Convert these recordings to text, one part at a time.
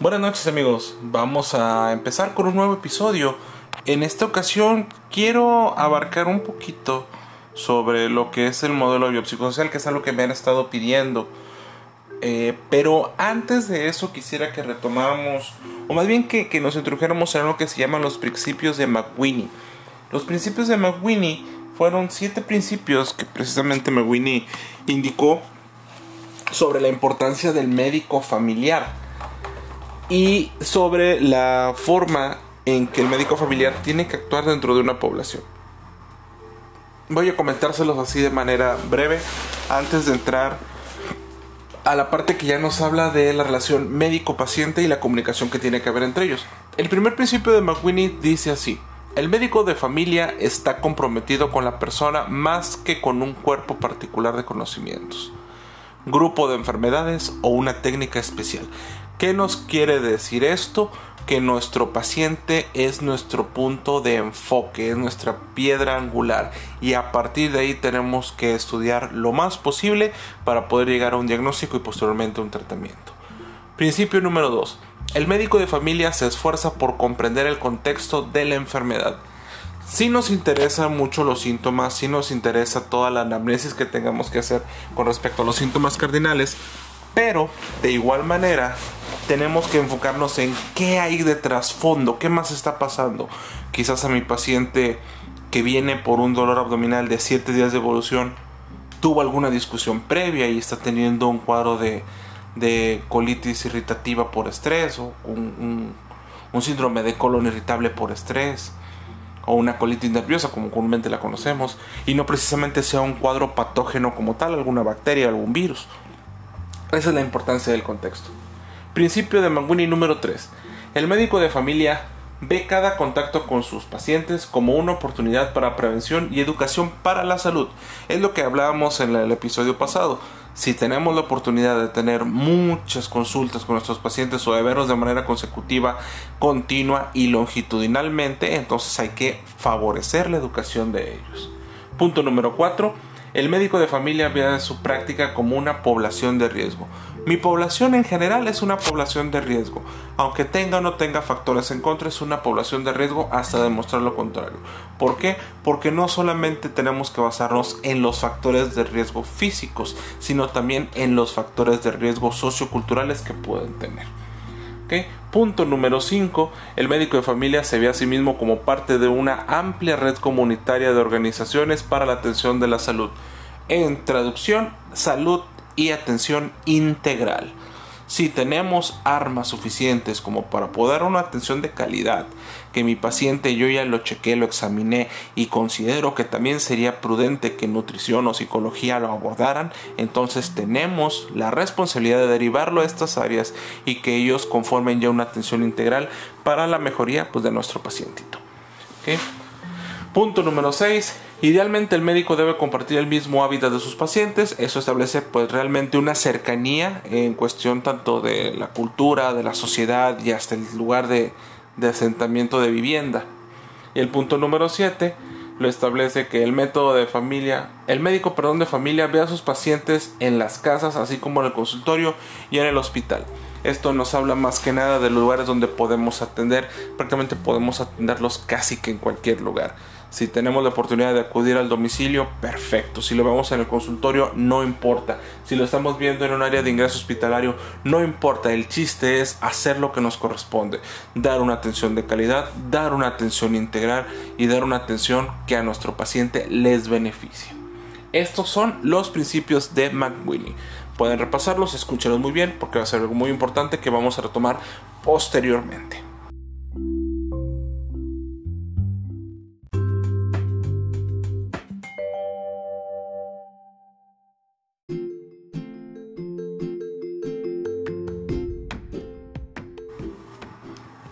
Buenas noches amigos, vamos a empezar con un nuevo episodio. En esta ocasión quiero abarcar un poquito sobre lo que es el modelo biopsicosocial, que es algo que me han estado pidiendo. Eh, pero antes de eso quisiera que retomáramos, o más bien que, que nos introdujéramos en lo que se llaman los principios de McWinney. Los principios de McWinney fueron siete principios que precisamente McWinney indicó sobre la importancia del médico familiar y sobre la forma en que el médico familiar tiene que actuar dentro de una población. Voy a comentárselos así de manera breve antes de entrar a la parte que ya nos habla de la relación médico-paciente y la comunicación que tiene que haber entre ellos. El primer principio de McWinney dice así, el médico de familia está comprometido con la persona más que con un cuerpo particular de conocimientos, grupo de enfermedades o una técnica especial. ¿Qué nos quiere decir esto? Que nuestro paciente es nuestro punto de enfoque, es nuestra piedra angular y a partir de ahí tenemos que estudiar lo más posible para poder llegar a un diagnóstico y posteriormente a un tratamiento. Principio número 2. El médico de familia se esfuerza por comprender el contexto de la enfermedad. Si nos interesa mucho los síntomas, si nos interesa toda la anamnesis que tengamos que hacer con respecto a los síntomas cardinales, pero de igual manera tenemos que enfocarnos en qué hay de trasfondo, qué más está pasando. Quizás a mi paciente que viene por un dolor abdominal de 7 días de evolución tuvo alguna discusión previa y está teniendo un cuadro de, colitis irritativa por estrés o un, un síndrome de colon irritable por estrés o una colitis nerviosa como comúnmente la conocemos y no precisamente sea un cuadro patógeno como tal, alguna bacteria, algún virus. Esa es la importancia del contexto. Principio de Manguni número 3. El médico de familia ve cada contacto con sus pacientes como una oportunidad para prevención y educación para la salud. Es lo que hablábamos en el episodio pasado. Si tenemos la oportunidad de tener muchas consultas con nuestros pacientes o de verlos de manera consecutiva, continua y longitudinalmente, entonces hay que favorecer la educación de ellos. Punto número 4 el médico de familia ve su práctica como una población de riesgo. Mi población en general es una población de riesgo. Aunque tenga o no tenga factores en contra, es una población de riesgo hasta demostrar lo contrario. ¿Por qué? Porque no solamente tenemos que basarnos en los factores de riesgo físicos, sino también en los factores de riesgo socioculturales que pueden tener. Punto número 5. El médico de familia se ve a sí mismo como parte de una amplia red comunitaria de organizaciones para la atención de la salud. En traducción, salud y atención integral si tenemos armas suficientes como para poder dar una atención de calidad, que mi paciente yo ya lo chequé, lo examiné y considero que también sería prudente que nutrición o psicología lo abordaran, entonces tenemos la responsabilidad de derivarlo a estas áreas y que ellos conformen ya una atención integral para la mejoría pues, de nuestro pacientito. Punto número 6. Idealmente el médico debe compartir el mismo hábitat de sus pacientes. Eso establece pues realmente una cercanía en cuestión tanto de la cultura, de la sociedad y hasta el lugar de, asentamiento de vivienda. Y el punto número 7 lo establece que el método de familia, el médico perdón de familia ve a sus pacientes en las casas así como en el consultorio y en el hospital. Esto nos habla más que nada de lugares donde podemos atender, prácticamente podemos atenderlos casi que en cualquier lugar. Si tenemos la oportunidad de acudir al domicilio, perfecto. Si lo vemos en el consultorio, no importa. Si lo estamos viendo en un área de ingreso hospitalario, no importa. El chiste es hacer lo que nos corresponde. Dar una atención de calidad, dar una atención integral y dar una atención que a nuestro paciente les beneficie. Estos son los principios de McWinney. Pueden repasarlos, escúchenlos muy bien porque va a ser algo muy importante que vamos a retomar posteriormente.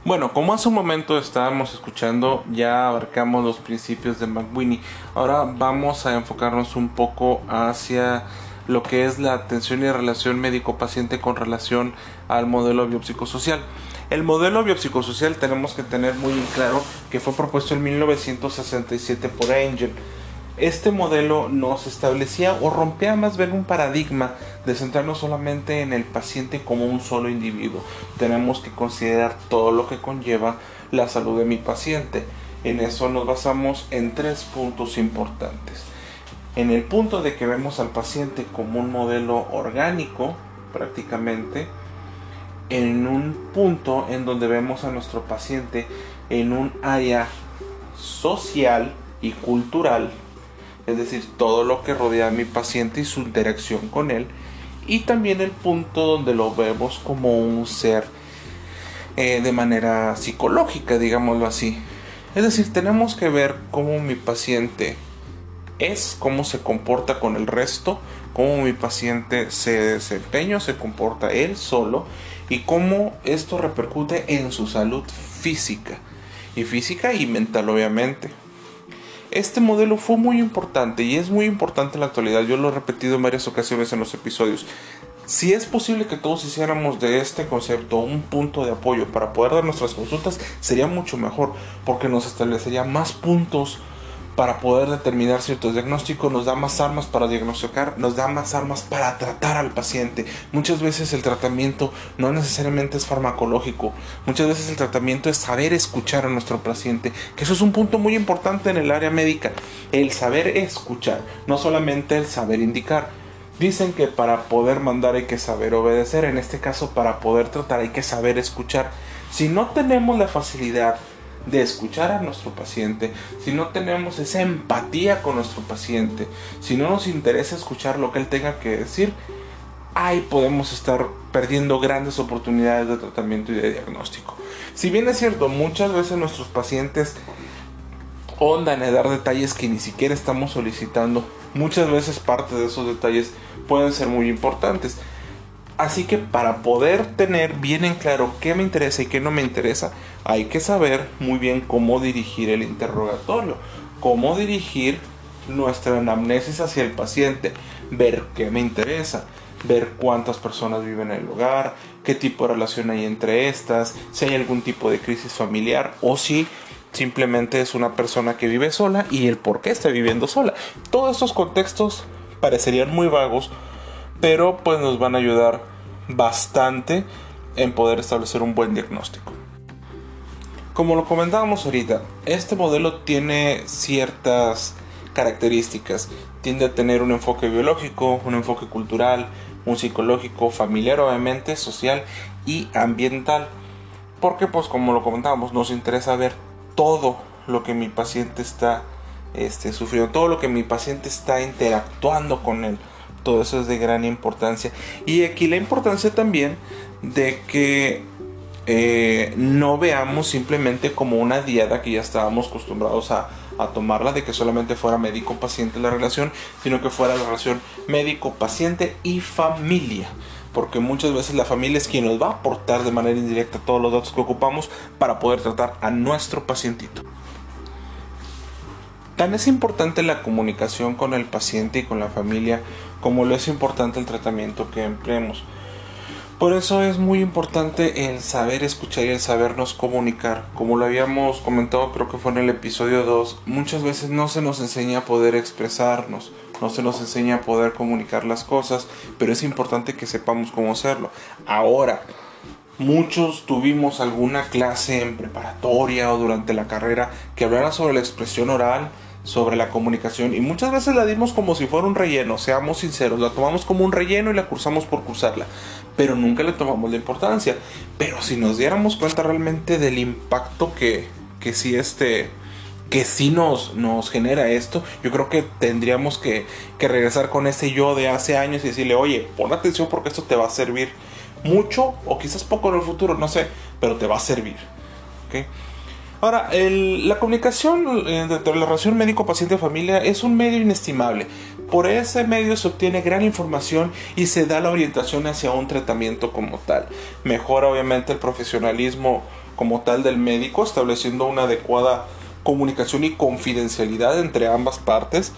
Bueno, como hace un momento estábamos escuchando, ya abarcamos los principios de McWinney. Ahora vamos a enfocarnos un poco hacia lo que es la atención y relación médico-paciente con relación al modelo biopsicosocial. El modelo biopsicosocial tenemos que tener muy claro que fue propuesto en 1967 por Angel. Este modelo nos establecía o rompía más bien un paradigma de centrarnos solamente en el paciente como un solo individuo. Tenemos que considerar todo lo que conlleva la salud de mi paciente. En eso nos basamos en tres puntos importantes. En el punto de que vemos al paciente como un modelo orgánico, prácticamente, en un punto en donde vemos a nuestro paciente en un área social y cultural, es decir, todo lo que rodea a mi paciente y su interacción con él, y también el punto donde lo vemos como un ser eh, de manera psicológica, digámoslo así. Es decir, tenemos que ver cómo mi paciente es, cómo se comporta con el resto, cómo mi paciente se desempeña, se comporta él solo y cómo esto repercute en su salud física y física y mental obviamente. Este modelo fue muy importante y es muy importante en la actualidad, yo lo he repetido en varias ocasiones en los episodios. Si es posible que todos hiciéramos de este concepto un punto de apoyo para poder dar nuestras consultas, sería mucho mejor porque nos establecería más puntos para poder determinar ciertos diagnósticos, nos da más armas para diagnosticar, nos da más armas para tratar al paciente. Muchas veces el tratamiento no necesariamente es farmacológico, muchas veces el tratamiento es saber escuchar a nuestro paciente, que eso es un punto muy importante en el área médica, el saber escuchar, no solamente el saber indicar. Dicen que para poder mandar hay que saber obedecer, en este caso para poder tratar hay que saber escuchar. Si no tenemos la facilidad de escuchar a nuestro paciente, si no tenemos esa empatía con nuestro paciente, si no nos interesa escuchar lo que él tenga que decir, ahí podemos estar perdiendo grandes oportunidades de tratamiento y de diagnóstico. Si bien es cierto, muchas veces nuestros pacientes ondan a dar detalles que ni siquiera estamos solicitando, muchas veces parte de esos detalles pueden ser muy importantes. Así que para poder tener bien en claro qué me interesa y qué no me interesa, hay que saber muy bien cómo dirigir el interrogatorio, cómo dirigir nuestra anamnesis hacia el paciente, ver qué me interesa, ver cuántas personas viven en el hogar, qué tipo de relación hay entre estas, si hay algún tipo de crisis familiar o si simplemente es una persona que vive sola y el por qué está viviendo sola. Todos estos contextos parecerían muy vagos pero pues nos van a ayudar bastante en poder establecer un buen diagnóstico. Como lo comentábamos ahorita, este modelo tiene ciertas características. Tiende a tener un enfoque biológico, un enfoque cultural, un psicológico, familiar obviamente, social y ambiental. Porque pues como lo comentábamos, nos interesa ver todo lo que mi paciente está este, sufriendo, todo lo que mi paciente está interactuando con él todo eso es de gran importancia. Y aquí la importancia también de que eh, no veamos simplemente como una diada que ya estábamos acostumbrados a, a tomarla, de que solamente fuera médico-paciente la relación, sino que fuera la relación médico-paciente y familia porque muchas veces la familia es quien nos va a aportar de manera indirecta todos los datos que ocupamos para poder tratar a nuestro pacientito. Tan es importante la comunicación con el paciente y con la familia como lo es importante el tratamiento que empleemos. Por eso es muy importante el saber escuchar y el sabernos comunicar. Como lo habíamos comentado, creo que fue en el episodio 2, muchas veces no se nos enseña a poder expresarnos, no se nos enseña a poder comunicar las cosas, pero es importante que sepamos cómo hacerlo. Ahora, muchos tuvimos alguna clase en preparatoria o durante la carrera que hablara sobre la expresión oral, sobre la comunicación y muchas veces la dimos como si fuera un relleno, seamos sinceros, la tomamos como un relleno y la cursamos por cursarla, pero nunca le tomamos la importancia. Pero si nos diéramos cuenta realmente del impacto que, que sí este que sí nos, nos genera esto, yo creo que tendríamos que, que regresar con ese yo de hace años y decirle, oye, pon atención porque esto te va a servir mucho o quizás poco en el futuro, no sé, pero te va a servir. ¿okay? Ahora, la comunicación eh, de la relación médico-paciente-familia es un medio inestimable. Por ese medio se obtiene gran información y se da la orientación hacia un tratamiento como tal. Mejora obviamente el profesionalismo como tal del médico, estableciendo una adecuada comunicación y confidencialidad entre ambas partes.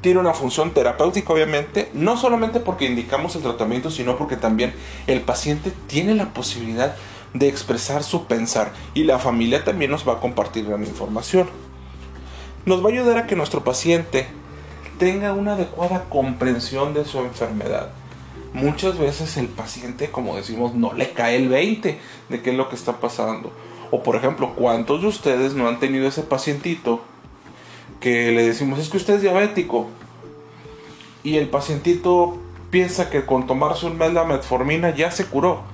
Tiene una función terapéutica obviamente, no solamente porque indicamos el tratamiento, sino porque también el paciente tiene la posibilidad de expresar su pensar y la familia también nos va a compartir gran información. nos va a ayudar a que nuestro paciente tenga una adecuada comprensión de su enfermedad. Muchas veces el paciente, como decimos, no le cae el 20 de qué es lo que está pasando. O por ejemplo, ¿cuántos de ustedes no han tenido ese pacientito que le decimos, es que usted es diabético? Y el pacientito piensa que con tomarse un mes la metformina ya se curó.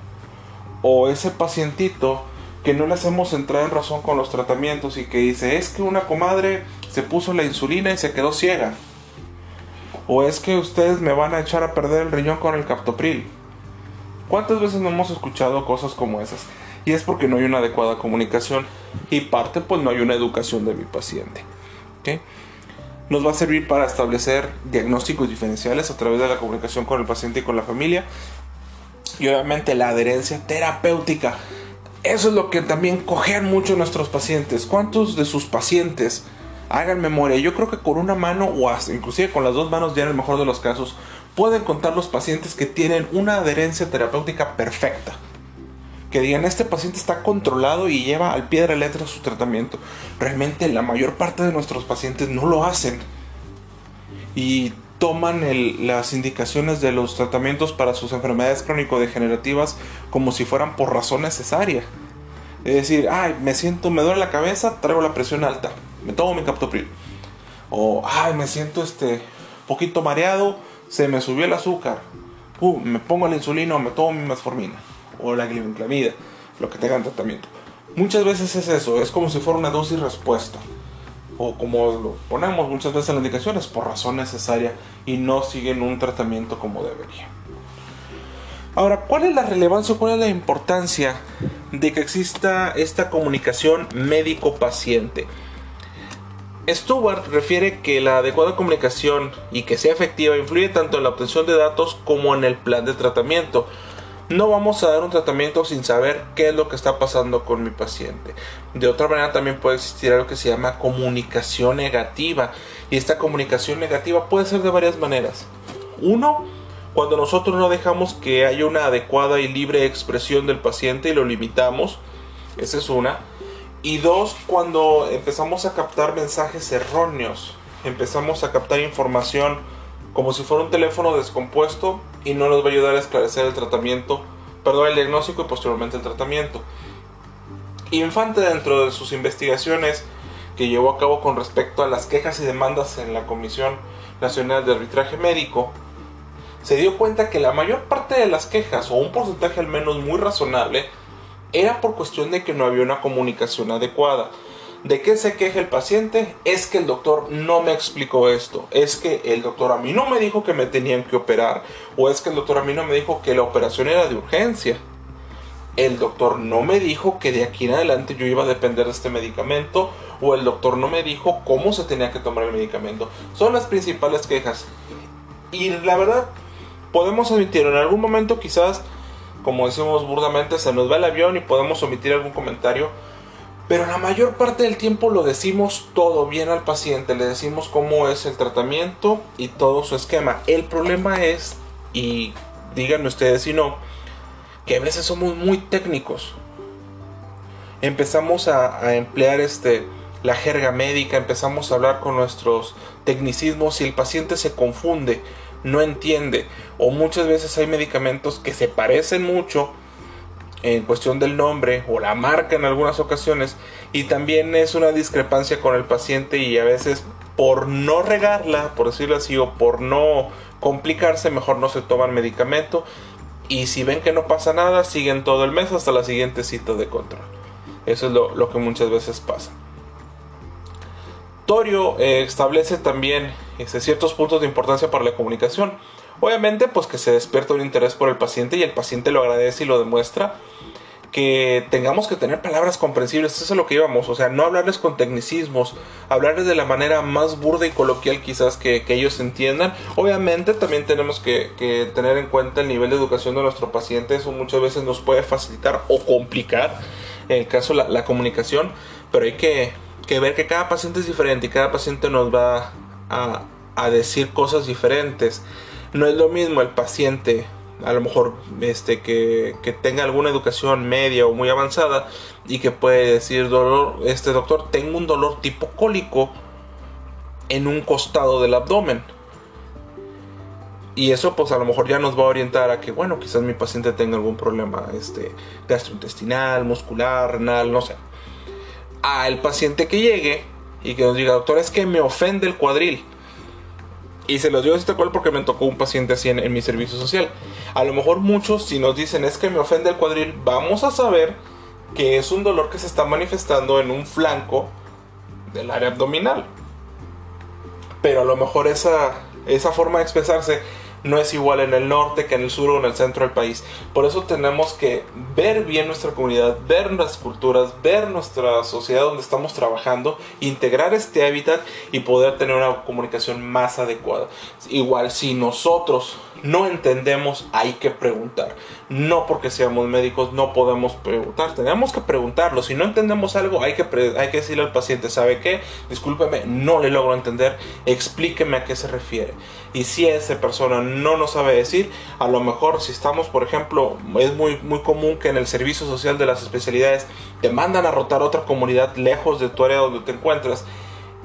O ese pacientito que no le hacemos entrar en razón con los tratamientos y que dice, es que una comadre se puso la insulina y se quedó ciega. O es que ustedes me van a echar a perder el riñón con el captopril. ¿Cuántas veces no hemos escuchado cosas como esas? Y es porque no hay una adecuada comunicación y parte pues no hay una educación de mi paciente. Nos va a servir para establecer diagnósticos diferenciales a través de la comunicación con el paciente y con la familia. Y obviamente la adherencia terapéutica. Eso es lo que también cogen mucho nuestros pacientes. ¿Cuántos de sus pacientes hagan memoria. Yo creo que con una mano o hasta inclusive con las dos manos ya en el mejor de los casos pueden contar los pacientes que tienen una adherencia terapéutica perfecta. Que digan, este paciente está controlado y lleva al pie de la letra su tratamiento. Realmente la mayor parte de nuestros pacientes no lo hacen. Y toman las indicaciones de los tratamientos para sus enfermedades crónico-degenerativas como si fueran por razón necesaria. Es decir, ay, me siento, me duele la cabeza, traigo la presión alta me tomo mi captopril. O, ay, me siento este poquito mareado, se me subió el azúcar. me pongo la insulina o me tomo mi metformina. O la glibenclamida, lo que tengan tratamiento. Muchas veces es eso, es como si fuera una dosis respuesta. O como lo ponemos muchas veces en las indicaciones, por razón necesaria y no siguen un tratamiento como debería. Ahora, ¿cuál es la relevancia, cuál es la importancia de que exista esta comunicación médico-paciente? Stewart refiere que la adecuada comunicación y que sea efectiva influye tanto en la obtención de datos como en el plan de tratamiento. No vamos a dar un tratamiento sin saber qué es lo que está pasando con mi paciente. De otra manera también puede existir algo que se llama comunicación negativa. Y esta comunicación negativa puede ser de varias maneras. Uno, cuando nosotros no dejamos que haya una adecuada y libre expresión del paciente y lo limitamos. Esa es una. Y dos, cuando empezamos a captar mensajes erróneos, empezamos a captar información como si fuera un teléfono descompuesto y no nos va a ayudar a esclarecer el tratamiento, perdón, el diagnóstico y posteriormente el tratamiento. Infante dentro de sus investigaciones que llevó a cabo con respecto a las quejas y demandas en la Comisión Nacional de Arbitraje Médico, se dio cuenta que la mayor parte de las quejas, o un porcentaje al menos muy razonable, era por cuestión de que no había una comunicación adecuada. ¿De qué se queja el paciente? Es que el doctor no me explicó esto. Es que el doctor a mí no me dijo que me tenían que operar. O es que el doctor a mí no me dijo que la operación era de urgencia. El doctor no me dijo que de aquí en adelante yo iba a depender de este medicamento. O el doctor no me dijo cómo se tenía que tomar el medicamento. Son las principales quejas. Y la verdad, podemos admitir en algún momento quizás como decimos burdamente, se nos va el avión y podemos omitir algún comentario. Pero la mayor parte del tiempo lo decimos todo bien al paciente, le decimos cómo es el tratamiento y todo su esquema. El problema es, y díganme ustedes si no, que a veces somos muy técnicos. Empezamos a, a emplear este, la jerga médica, empezamos a hablar con nuestros tecnicismos y el paciente se confunde no entiende. O muchas veces hay medicamentos que se parecen mucho en cuestión del nombre o la marca en algunas ocasiones y también es una discrepancia con el paciente y a veces por no regarla, por decirlo así, o por no complicarse, mejor no se toman medicamento y si ven que no pasa nada, siguen todo el mes hasta la siguiente cita de control. Eso es lo, que muchas veces pasa. Torio eh, establece también este, ciertos puntos de importancia para la comunicación. Obviamente, pues que se despierta un interés por el paciente y el paciente lo agradece y lo demuestra. Que tengamos que tener palabras comprensibles, eso es lo que íbamos, o sea, no hablarles con tecnicismos, hablarles de la manera más burda y coloquial quizás que, ellos entiendan. Obviamente también tenemos que, tener en cuenta el nivel de educación de nuestro paciente, eso muchas veces nos puede facilitar o complicar, en el caso la, la comunicación, pero hay que, que ver que cada paciente es diferente y cada paciente nos va a, decir cosas diferentes. No es lo mismo el paciente a lo mejor este que, tenga alguna educación media o muy avanzada y que puede decir dolor este doctor tengo un dolor tipo cólico en un costado del abdomen. Y eso pues a lo mejor ya nos va a orientar a que, bueno, quizás mi paciente tenga algún problema este, gastrointestinal, muscular, renal, no sé. A el paciente que llegue y que nos diga, doctor, es que me ofende el cuadril. Y se los digo este cual porque me tocó un paciente así en, en, mi servicio social. A lo mejor muchos, si nos dicen es que me ofende el cuadril, vamos a saber que es un dolor que se está manifestando en un flanco del área abdominal. Pero a lo mejor esa, esa forma de expresarse no es igual en el norte que en el sur o en el centro del país. Por eso tenemos que ver bien nuestra comunidad, ver nuestras culturas, ver nuestra sociedad donde estamos trabajando, integrar este hábitat y poder tener una comunicación más adecuada. Igual si nosotros no entendemos, hay que preguntar. No porque seamos médicos no podemos preguntar, tenemos que preguntarlo. Si no entendemos algo, hay que, hay que decirle al paciente, ¿sabe qué? Discúlpeme, no le logro entender, explíqueme a qué se refiere. Y si esa persona no nos sabe decir, a lo mejor si estamos, por ejemplo, es muy, muy común que en el servicio social de las especialidades te mandan a rotar otra comunidad lejos de tu área donde te encuentras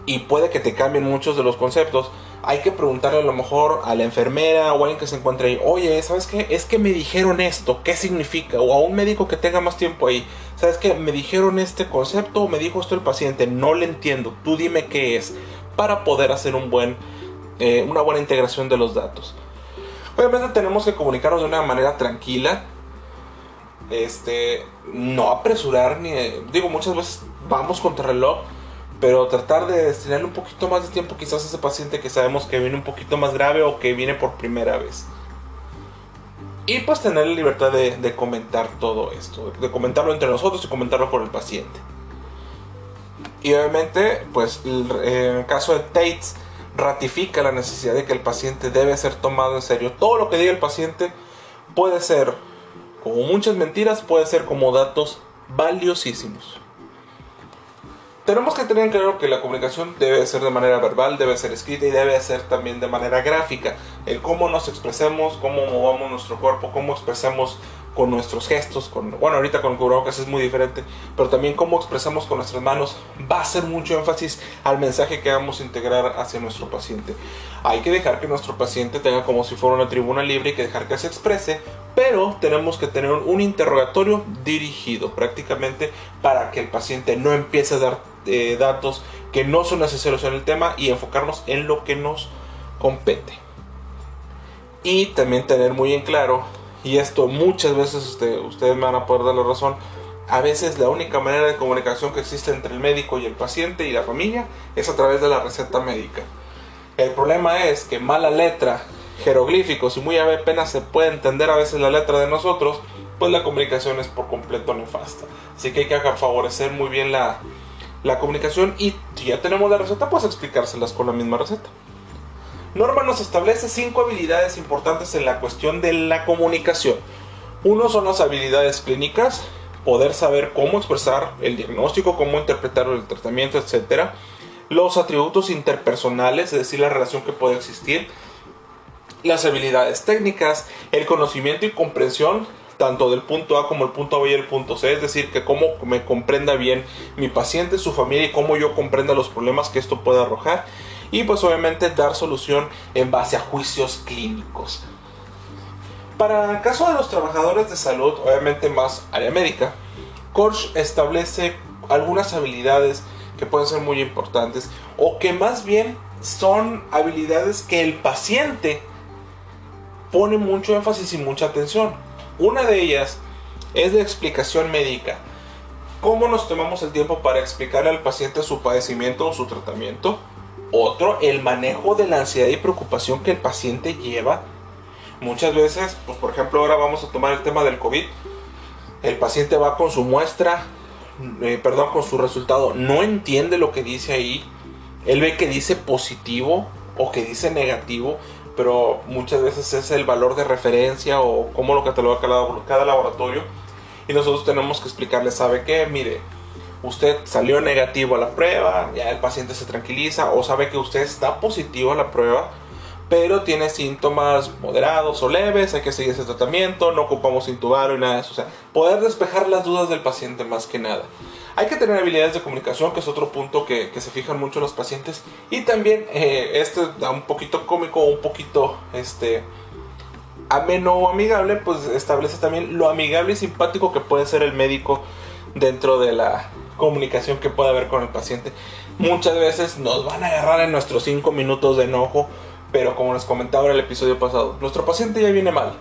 y puede que te cambien muchos de los conceptos hay que preguntarle a lo mejor a la enfermera o a alguien que se encuentre ahí, oye, ¿sabes qué? Es que me dijeron esto, ¿qué significa? O a un médico que tenga más tiempo ahí, ¿sabes qué? Me dijeron este concepto o me dijo esto el paciente, no le entiendo, tú dime qué es, para poder hacer eh, una buena integración de los datos. Obviamente tenemos que comunicarnos de una manera tranquila, este, no apresurar ni, digo, muchas veces vamos contra el reloj, pero tratar de destinarle un poquito más de tiempo quizás a ese paciente que sabemos que viene un poquito más grave o que viene por primera vez. Y pues tener la libertad de, comentar todo esto, de comentarlo entre nosotros y comentarlo con el paciente. Y obviamente, pues en el caso de Tates, ratifica la necesidad de que el paciente debe ser tomado en serio. Todo lo que diga el paciente puede ser, como muchas mentiras, puede ser como datos valiosísimos tenemos que tener en claro que la comunicación debe ser de manera verbal, debe ser escrita y debe ser también de manera gráfica. El cómo nos expresemos, cómo movamos nuestro cuerpo, cómo expresamos con nuestros gestos, con, bueno, ahorita con cubrebocas es muy diferente, pero también cómo expresamos con nuestras manos va a ser mucho énfasis al mensaje que vamos a integrar hacia nuestro paciente. Hay que dejar que nuestro paciente tenga como si fuera una tribuna libre y que dejar que se exprese, pero tenemos que tener un interrogatorio dirigido prácticamente para que el paciente no empiece a dar eh, datos que no son necesarios en el tema y enfocarnos en lo que nos compete. Y también tener muy en claro, y esto muchas veces ustedes me van a poder dar la razón, a veces la única manera de comunicación que existe entre el médico y el paciente y la familia es a través de la receta médica. El problema es que mala letra, jeroglíficos y muy apenas se puede entender a veces la letra de nosotros, pues la comunicación es por completo nefasta. Así que hay que favorecer muy bien la, la comunicación y si ya tenemos la receta, pues explicárselas con la misma receta. Norma nos establece cinco habilidades importantes en la cuestión de la comunicación. Uno son las habilidades clínicas, poder saber cómo expresar el diagnóstico, cómo interpretar el tratamiento, etc. Los atributos interpersonales, es decir, la relación que puede existir. Las habilidades técnicas, el conocimiento y comprensión tanto del punto A como el punto B y el punto C, es decir, que cómo me comprenda bien mi paciente, su familia y cómo yo comprenda los problemas que esto puede arrojar y pues obviamente dar solución en base a juicios clínicos. Para el caso de los trabajadores de salud, obviamente más área médica, Korsch establece algunas habilidades que pueden ser muy importantes o que más bien son habilidades que el paciente pone mucho énfasis y mucha atención. Una de ellas es la explicación médica. ¿Cómo nos tomamos el tiempo para explicarle al paciente su padecimiento o su tratamiento? Otro, el manejo de la ansiedad y preocupación que el paciente lleva. Muchas veces, pues por ejemplo, ahora vamos a tomar el tema del COVID. El paciente va con su muestra, eh, perdón, con su resultado, no entiende lo que dice ahí. Él ve que dice positivo o que dice negativo, pero muchas veces es el valor de referencia o cómo lo cataloga cada, laboratorio. Y nosotros tenemos que explicarle, ¿sabe qué? Mire, usted salió negativo a la prueba, ya el paciente se tranquiliza, o sabe que usted está positivo a la prueba, pero tiene síntomas moderados o leves, hay que seguir ese tratamiento, no ocupamos intubar y nada de eso. O sea, poder despejar las dudas del paciente más que nada. Hay que tener habilidades de comunicación, que es otro punto que, se fijan mucho los pacientes. Y también, eh, este da un poquito cómico, un poquito este, ameno o amigable, pues establece también lo amigable y simpático que puede ser el médico dentro de la comunicación que puede haber con el paciente. Muchas veces nos van a agarrar en nuestros 5 minutos de enojo, pero como les comentaba en el episodio pasado, nuestro paciente ya viene mal,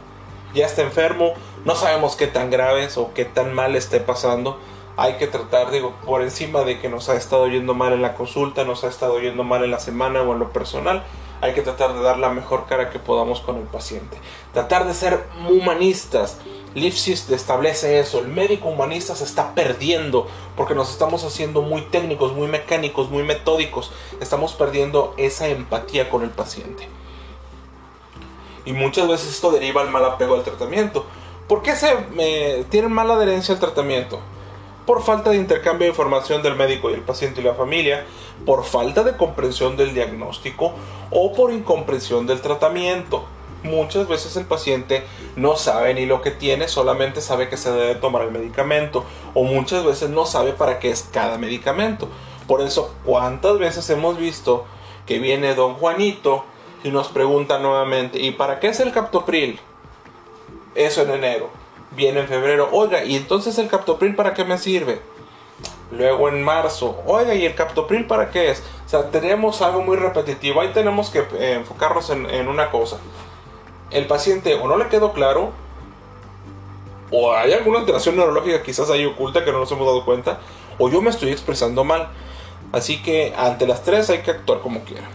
ya está enfermo, no sabemos qué tan graves o qué tan mal esté pasando hay que tratar, digo, por encima de que nos ha estado yendo mal en la consulta, nos ha estado yendo mal en la semana o en lo personal, hay que tratar de dar la mejor cara que podamos con el paciente. Tratar de ser humanistas. Lipsis establece eso, el médico humanista se está perdiendo porque nos estamos haciendo muy técnicos, muy mecánicos, muy metódicos. Estamos perdiendo esa empatía con el paciente. Y muchas veces esto deriva al mal apego al tratamiento. ¿Por qué se eh, tienen mala adherencia al tratamiento? Por falta de intercambio de información del médico y el paciente y la familia, por falta de comprensión del diagnóstico o por incomprensión del tratamiento. Muchas veces el paciente no sabe ni lo que tiene, solamente sabe que se debe tomar el medicamento o muchas veces no sabe para qué es cada medicamento. Por eso, ¿cuántas veces hemos visto que viene don Juanito y nos pregunta nuevamente, ¿y para qué es el captopril? Eso en enero viene en febrero, oiga, ¿y entonces el captopril para qué me sirve? Luego en marzo, oiga, ¿y el captopril para qué es? O sea, tenemos algo muy repetitivo, ahí tenemos que eh, enfocarnos en, una cosa. El paciente o no le quedó claro, o hay alguna alteración neurológica quizás ahí oculta que no nos hemos dado cuenta, o yo me estoy expresando mal. Así que ante las tres hay que actuar como quiera.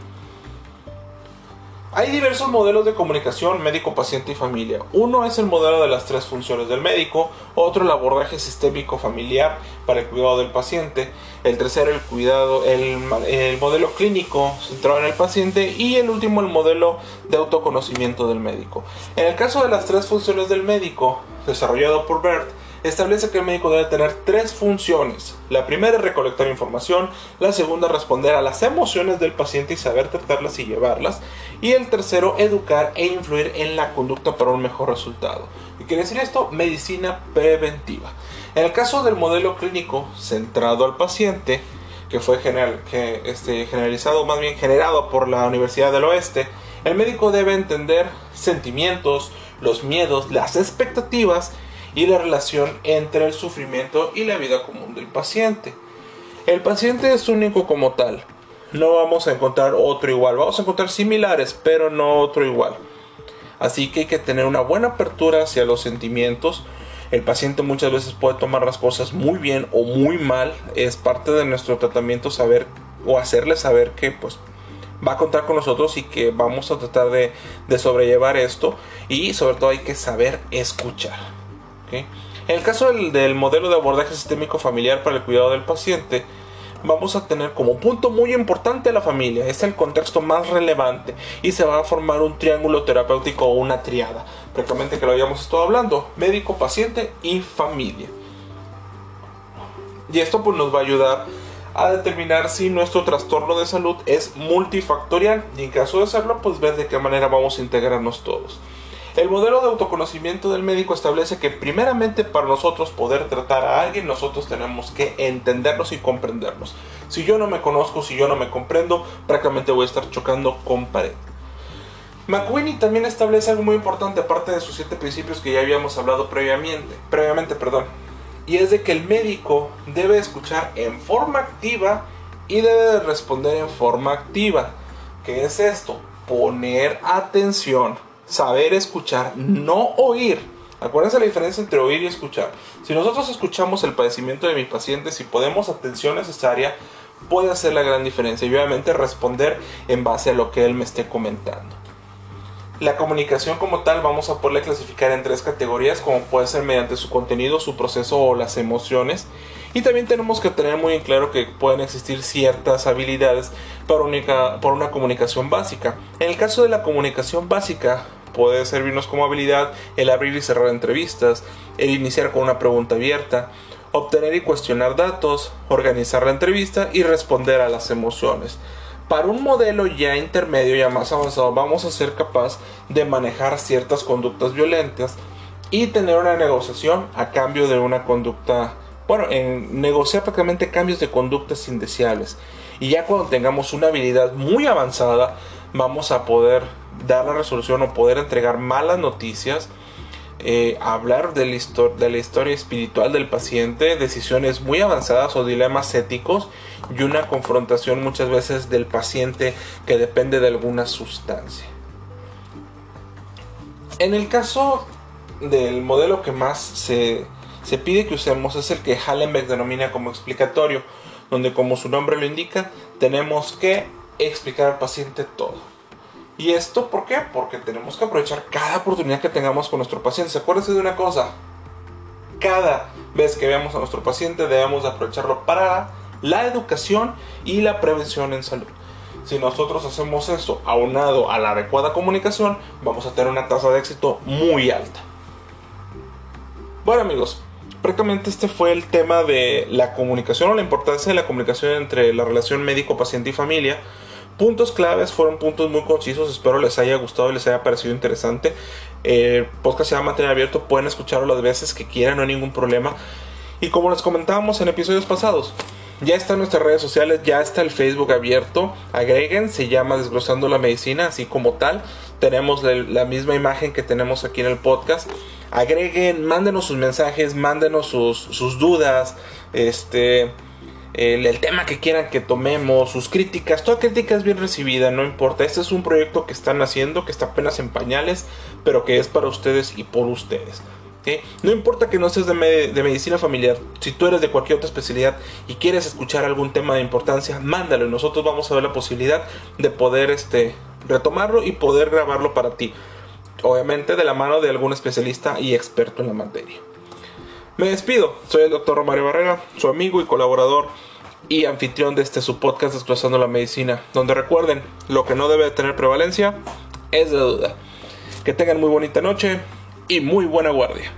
Hay diversos modelos de comunicación médico, paciente y familia. Uno es el modelo de las tres funciones del médico, otro el abordaje sistémico familiar para el cuidado del paciente, el tercero el cuidado, el, el modelo clínico centrado en el paciente y el último el modelo de autoconocimiento del médico. En el caso de las tres funciones del médico, desarrollado por Bert, establece que el médico debe tener tres funciones. La primera es recolectar información, la segunda responder a las emociones del paciente y saber tratarlas y llevarlas, y el tercero educar e influir en la conducta para un mejor resultado. ¿Y quiere decir esto? Medicina preventiva. En el caso del modelo clínico centrado al paciente, que fue general, que, este, generalizado, más bien generado por la Universidad del Oeste, el médico debe entender sentimientos, los miedos, las expectativas y la relación entre el sufrimiento y la vida común del paciente. El paciente es único como tal. No vamos a encontrar otro igual. Vamos a encontrar similares, pero no otro igual. Así que hay que tener una buena apertura hacia los sentimientos. El paciente muchas veces puede tomar las cosas muy bien o muy mal. Es parte de nuestro tratamiento saber o hacerle saber que pues va a contar con nosotros y que vamos a tratar de, de sobrellevar esto. Y sobre todo hay que saber escuchar. En el caso del, modelo de abordaje sistémico familiar para el cuidado del paciente, vamos a tener como punto muy importante la familia, es el contexto más relevante y se va a formar un triángulo terapéutico o una triada, prácticamente que lo habíamos estado hablando, médico, paciente y familia. Y esto pues nos va a ayudar a determinar si nuestro trastorno de salud es multifactorial. Y en caso de serlo pues ver de qué manera vamos a integrarnos todos. El modelo de autoconocimiento del médico establece que primeramente para nosotros poder tratar a alguien nosotros tenemos que entendernos y comprendernos. Si yo no me conozco, si yo no me comprendo, prácticamente voy a estar chocando con pared. McWinney también establece algo muy importante aparte de sus siete principios que ya habíamos hablado previamente, previamente, perdón. Y es de que el médico debe escuchar en forma activa y debe responder en forma activa. ¿Qué es esto? Poner atención saber escuchar, no oír. Acuérdense la diferencia entre oír y escuchar. Si nosotros escuchamos el padecimiento de mi paciente, si podemos atención necesaria, puede hacer la gran diferencia y obviamente responder en base a lo que él me esté comentando. La comunicación como tal vamos a poderla clasificar en tres categorías, como puede ser mediante su contenido, su proceso o las emociones. Y también tenemos que tener muy en claro que pueden existir ciertas habilidades para una, para una comunicación básica. En el caso de la comunicación básica, puede servirnos como habilidad el abrir y cerrar entrevistas, el iniciar con una pregunta abierta, obtener y cuestionar datos, organizar la entrevista y responder a las emociones. Para un modelo ya intermedio, ya más avanzado, vamos a ser capaz de manejar ciertas conductas violentas y tener una negociación a cambio de una conducta bueno, en negociar prácticamente cambios de conductas indeseables. Y ya cuando tengamos una habilidad muy avanzada, vamos a poder dar la resolución o poder entregar malas noticias, eh, hablar de la, historia espiritual del paciente, decisiones muy avanzadas o dilemas éticos y una confrontación muchas veces del paciente que depende de alguna sustancia. En el caso del modelo que más se, se pide que usemos es el que Hallenbeck denomina como explicatorio, donde como su nombre lo indica, tenemos que explicar al paciente todo. ¿Y esto por qué? Porque tenemos que aprovechar cada oportunidad que tengamos con nuestro paciente. Acuérdense de una cosa, cada vez que veamos a nuestro paciente debemos aprovecharlo para la educación y la prevención en salud. Si nosotros hacemos eso aunado a la adecuada comunicación, vamos a tener una tasa de éxito muy alta. Bueno amigos, prácticamente este fue el tema de la comunicación o la importancia de la comunicación entre la relación médico-paciente y familia. Puntos claves fueron puntos muy concisos, espero les haya gustado y les haya parecido interesante. El podcast se va a mantener abierto, pueden escucharlo las veces que quieran, no hay ningún problema. Y como les comentábamos en episodios pasados, ya está en nuestras redes sociales, ya está el Facebook abierto. Agreguen, se llama Desglosando la Medicina, así como tal. Tenemos la, misma imagen que tenemos aquí en el podcast. Agreguen, mándenos sus mensajes, mándenos sus, dudas, este, el, tema que quieran que tomemos, sus críticas. Toda crítica es bien recibida, no importa. Este es un proyecto que están haciendo, que está apenas en pañales, pero que es para ustedes y por ustedes. No importa que no seas de, medicina familiar, si tú eres de cualquier otra especialidad y quieres escuchar algún tema de importancia, mándalo y nosotros vamos a ver la posibilidad de poder este, retomarlo y poder grabarlo para ti. Obviamente de la mano de algún especialista y experto en la materia. Me despido, soy el doctor Romario Barrera, su amigo y colaborador y anfitrión de este su podcast Desglosando la Medicina, donde recuerden, lo que no debe tener prevalencia es de duda. Que tengan muy bonita noche y muy buena guardia.